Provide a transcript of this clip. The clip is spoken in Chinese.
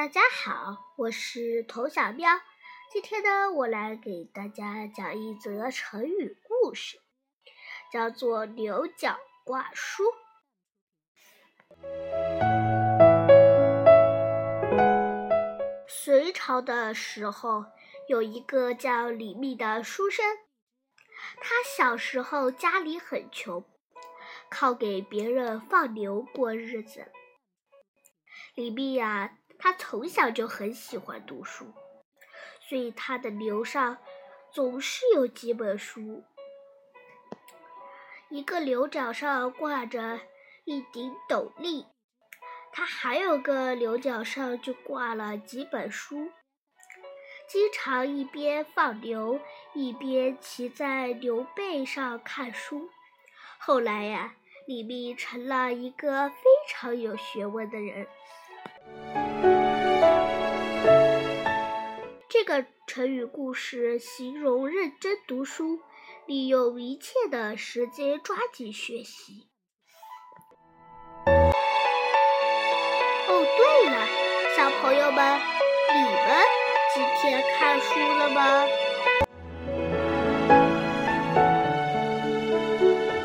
大家好，我是童小喵。今天呢，我来给大家讲一则成语故事，叫做“牛角挂书”。隋朝的时候，有一个叫李密的书生，他小时候家里很穷，靠给别人放牛过日子。李密呀。他从小就很喜欢读书，所以他的牛上总是有几本书。一个牛角上挂着一顶斗笠，他还有个牛角上就挂了几本书，经常一边放牛一边骑在牛背上看书。后来呀，李密成了一个非常有学问的人。这个成语故事形容认真读书，利用一切的时间抓紧学习。哦，对了，小朋友们，你们今天看书了吗？